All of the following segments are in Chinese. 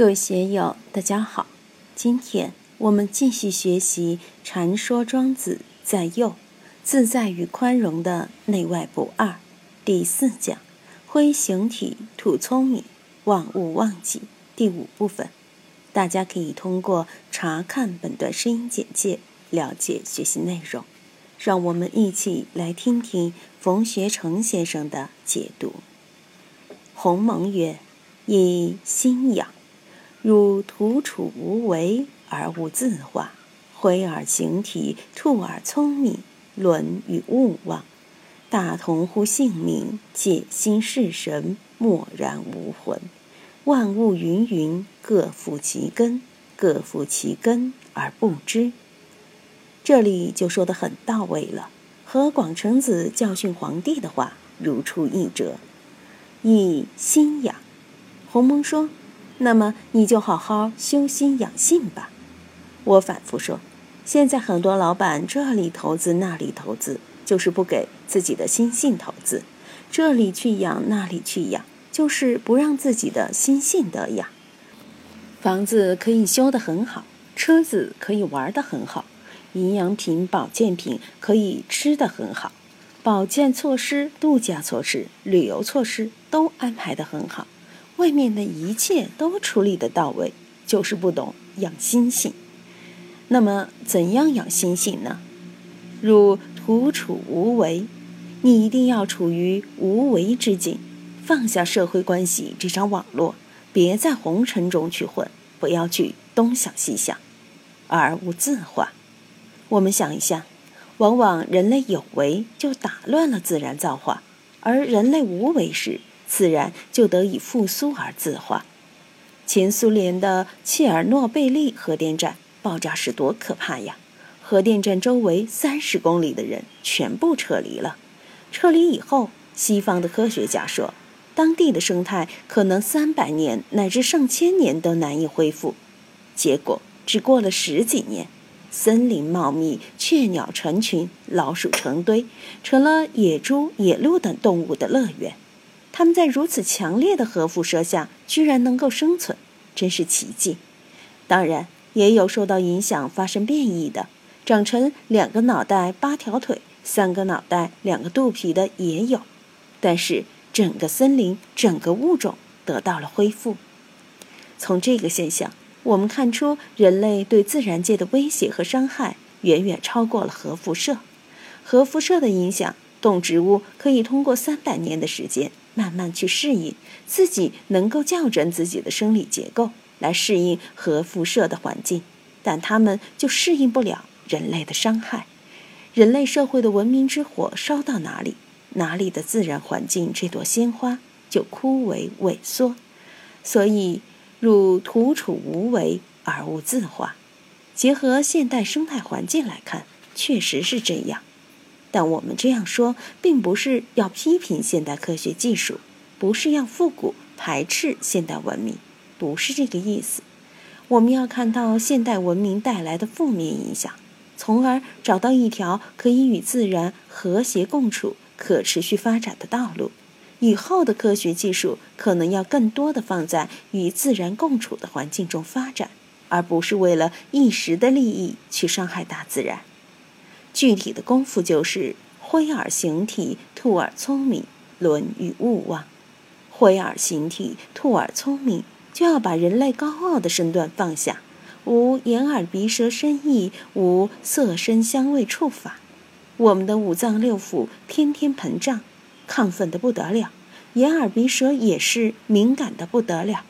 各位学友，大家好。今天我们继续学习《禅说庄子在右自在与宽容的内外不二》第四讲“灰形体土聪明，万物忘记”第五部分。大家可以通过查看本段声音简介了解学习内容。让我们一起来听听冯学成先生的解读。鸿蒙曰：“以心养。”如土处无为而无自化，灰而形体，兔而聪明，伦与物忘，大同乎性命，解心是神，默然无魂。万物芸芸，各负其根，各负其根而不知。这里就说的很到位了，和广成子教训皇帝的话如出一辙。以心养，鸿蒙说。那么你就好好修心养性吧。我反复说，现在很多老板这里投资那里投资，就是不给自己的心性投资；这里去养那里去养，就是不让自己的心性得养。房子可以修得很好，车子可以玩得很好，营养品、保健品可以吃得很好，保健措施、度假措施、旅游措施都安排得很好。外面的一切都处理得到位，就是不懂养心性。那么，怎样养心性呢？如土处无为，你一定要处于无为之境，放下社会关系这张网络，别在红尘中去混，不要去东想西想，而无自化。我们想一下，往往人类有为就打乱了自然造化，而人类无为时。自然就得以复苏而自化。前苏联的切尔诺贝利核电站爆炸时多可怕呀！核电站周围三十公里的人全部撤离了。撤离以后，西方的科学家说，当地的生态可能三百年乃至上千年都难以恢复。结果只过了十几年，森林茂密，雀鸟成群，老鼠成堆，成了野猪、野鹿等动物的乐园。他们在如此强烈的核辐射下居然能够生存，真是奇迹。当然，也有受到影响发生变异的，长成两个脑袋八条腿、三个脑袋两个肚皮的也有。但是，整个森林、整个物种得到了恢复。从这个现象，我们看出人类对自然界的威胁和伤害远远超过了核辐射。核辐射的影响，动植物可以通过三百年的时间。慢慢去适应，自己能够校正自己的生理结构来适应核辐射的环境，但他们就适应不了人类的伤害。人类社会的文明之火烧到哪里，哪里的自然环境这朵鲜花就枯萎萎缩。所以，如土处无为而无自化，结合现代生态环境来看，确实是这样。但我们这样说，并不是要批评现代科学技术，不是要复古排斥现代文明，不是这个意思。我们要看到现代文明带来的负面影响，从而找到一条可以与自然和谐共处、可持续发展的道路。以后的科学技术可能要更多的放在与自然共处的环境中发展，而不是为了一时的利益去伤害大自然。具体的功夫就是灰耳形体，兔耳聪明，伦与勿忘。灰耳形体，兔耳聪明，就要把人类高傲的身段放下，无眼耳鼻舌身意，无色声香味触法。我们的五脏六腑天天膨胀，亢奋的不得了，眼耳鼻舌也是敏感的不得了。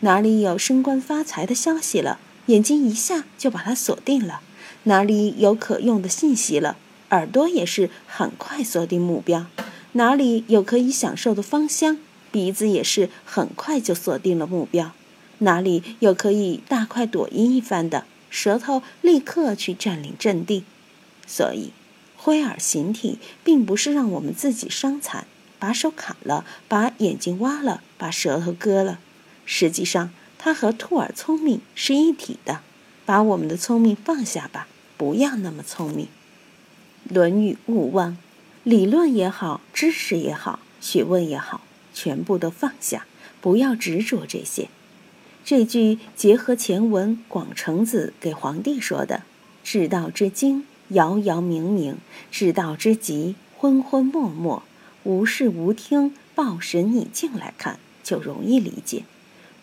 哪里有升官发财的消息了，眼睛一下就把它锁定了。哪里有可用的信息了，耳朵也是很快锁定目标；哪里有可以享受的芳香，鼻子也是很快就锁定了目标；哪里有可以大快朵颐一番的，舌头立刻去占领阵地。所以，灰耳形体并不是让我们自己伤残，把手砍了，把眼睛挖了，把舌头割了。实际上，它和兔耳聪明是一体的。把我们的聪明放下吧。不要那么聪明，《论语》勿忘，理论也好，知识也好，学问也好，全部都放下，不要执着这些。这句结合前文广成子给皇帝说的“至道之精，遥遥冥冥；至道之极，昏昏默默。无视无听，抱神以静”来看，就容易理解。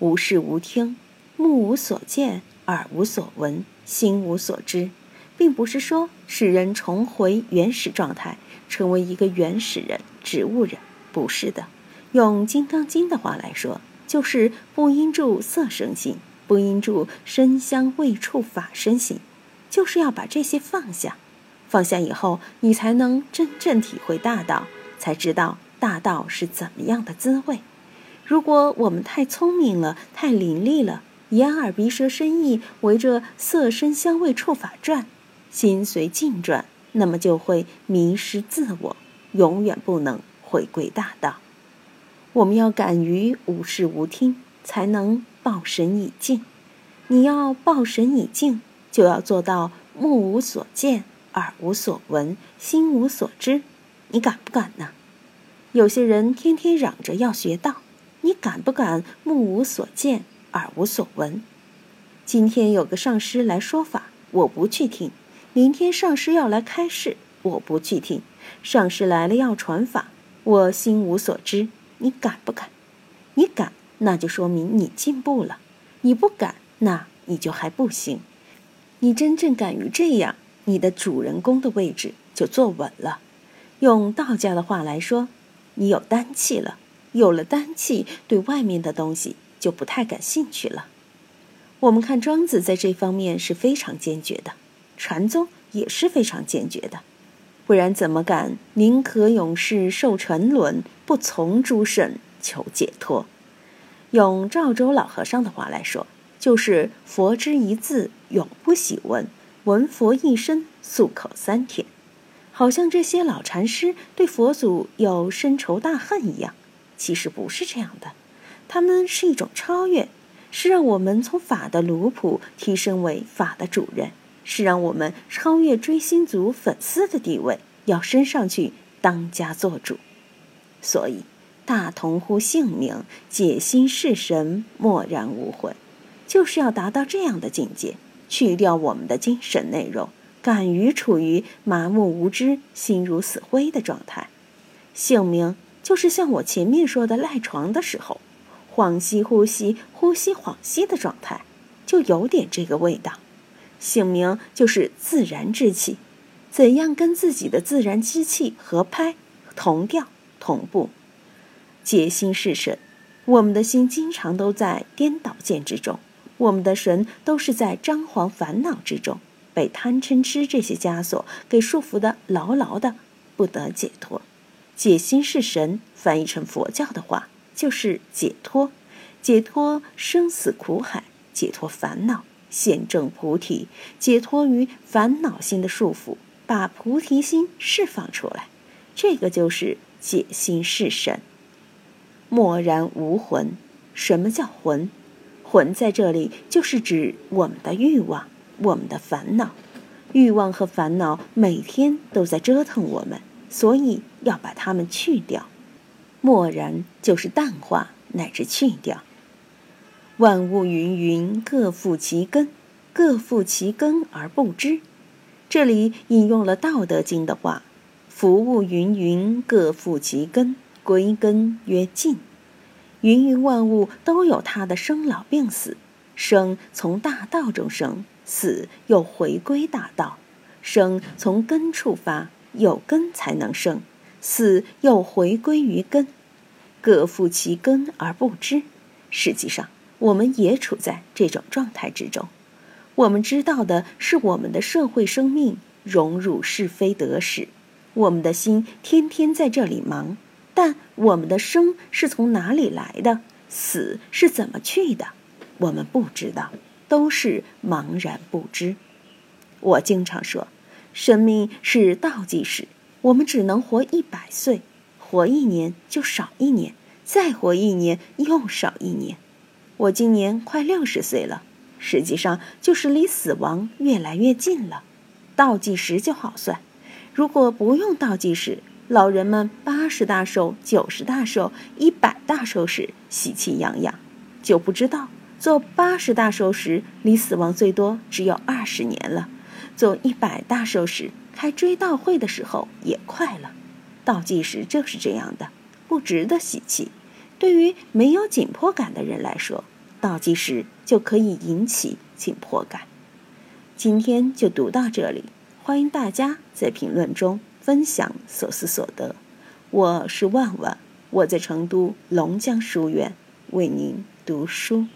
无视无听，目无所见，耳无所闻，心无所知，并不是说使人重回原始状态，成为一个原始人、植物人，不是的。用《金刚经》的话来说。就是不因住色生心，不因住身香味触法生心，就是要把这些放下。放下以后，你才能真正体会大道，才知道大道是怎么样的滋味。如果我们太聪明了，太伶俐了，眼耳鼻舌身意围着色身香味触法转，心随境转，那么就会迷失自我，永远不能回归大道。我们要敢于无视无听，才能抱神以静。你要抱神以静，就要做到目无所见、耳无所闻、心无所知。你敢不敢呢？有些人天天嚷着要学道，你敢不敢目无所见、耳无所闻？今天有个上师来说法，我不去听；明天上师要来开示，我不去听。上师来了要传法，我心无所知。你敢不敢？你敢，那就说明你进步了；你不敢，那你就还不行。你真正敢于这样，你的主人公的位置就坐稳了。用道家的话来说，你有丹气了。有了丹气，对外面的东西就不太感兴趣了。我们看庄子在这方面是非常坚决的，禅宗也是非常坚决的。不然怎么敢宁可永世受沉沦，不从诸圣求解脱？用赵州老和尚的话来说，就是佛之一字永不喜闻，闻佛一声漱口三天。好像这些老禅师对佛祖有深仇大恨一样，其实不是这样的。他们是一种超越，是让我们从法的奴仆提升为法的主人。是让我们超越追星族粉丝的地位，要升上去当家做主。所以，大同乎性命，解心释神，默然无悔，就是要达到这样的境界，去掉我们的精神内容，敢于处于麻木无知、心如死灰的状态。性命就是像我前面说的赖床的时候，恍兮呼吸、呼吸恍兮的状态，就有点这个味道。姓名就是自然之气，怎样跟自己的自然之气合拍、同调、同步？解心是神，我们的心经常都在颠倒见之中，我们的神都是在张皇烦恼之中，被贪嗔痴这些枷锁给束缚的牢牢的，不得解脱。解心是神，翻译成佛教的话，就是解脱，解脱生死苦海，解脱烦恼。现证菩提，解脱于烦恼心的束缚，把菩提心释放出来，这个就是解心释神。默然无魂，什么叫魂？魂在这里就是指我们的欲望，我们的烦恼。欲望和烦恼每天都在折腾我们，所以要把它们去掉。默然就是淡化乃至去掉。万物芸芸，各负其根，各负其根而不知。这里引用了《道德经》的话：“福物芸芸，各负其根，归根曰静。”芸芸万物都有它的生老病死，生从大道中生，死又回归大道。生从根处发，有根才能生；死又回归于根，各负其根而不知。实际上。我们也处在这种状态之中，我们知道的是我们的社会生命融入是非得失，我们的心天天在这里忙，但我们的生是从哪里来的，死是怎么去的，我们不知道，都是茫然不知。我经常说，生命是倒计时，我们只能活一百岁，活一年就少一年，再活一年又少一年。我今年快六十岁了，实际上就是离死亡越来越近了。倒计时就好算，如果不用倒计时，老人们八十大寿、九十大寿、一百大寿时喜气洋洋，就不知道做八十大寿时，离死亡最多只有二十年了；做一百大寿时，开追悼会的时候也快了。倒计时正是这样的，不值得喜气。对于没有紧迫感的人来说，倒计时就可以引起紧迫感。今天就读到这里，欢迎大家在评论中分享所思所得。我是万万，我在成都龙江书院为您读书。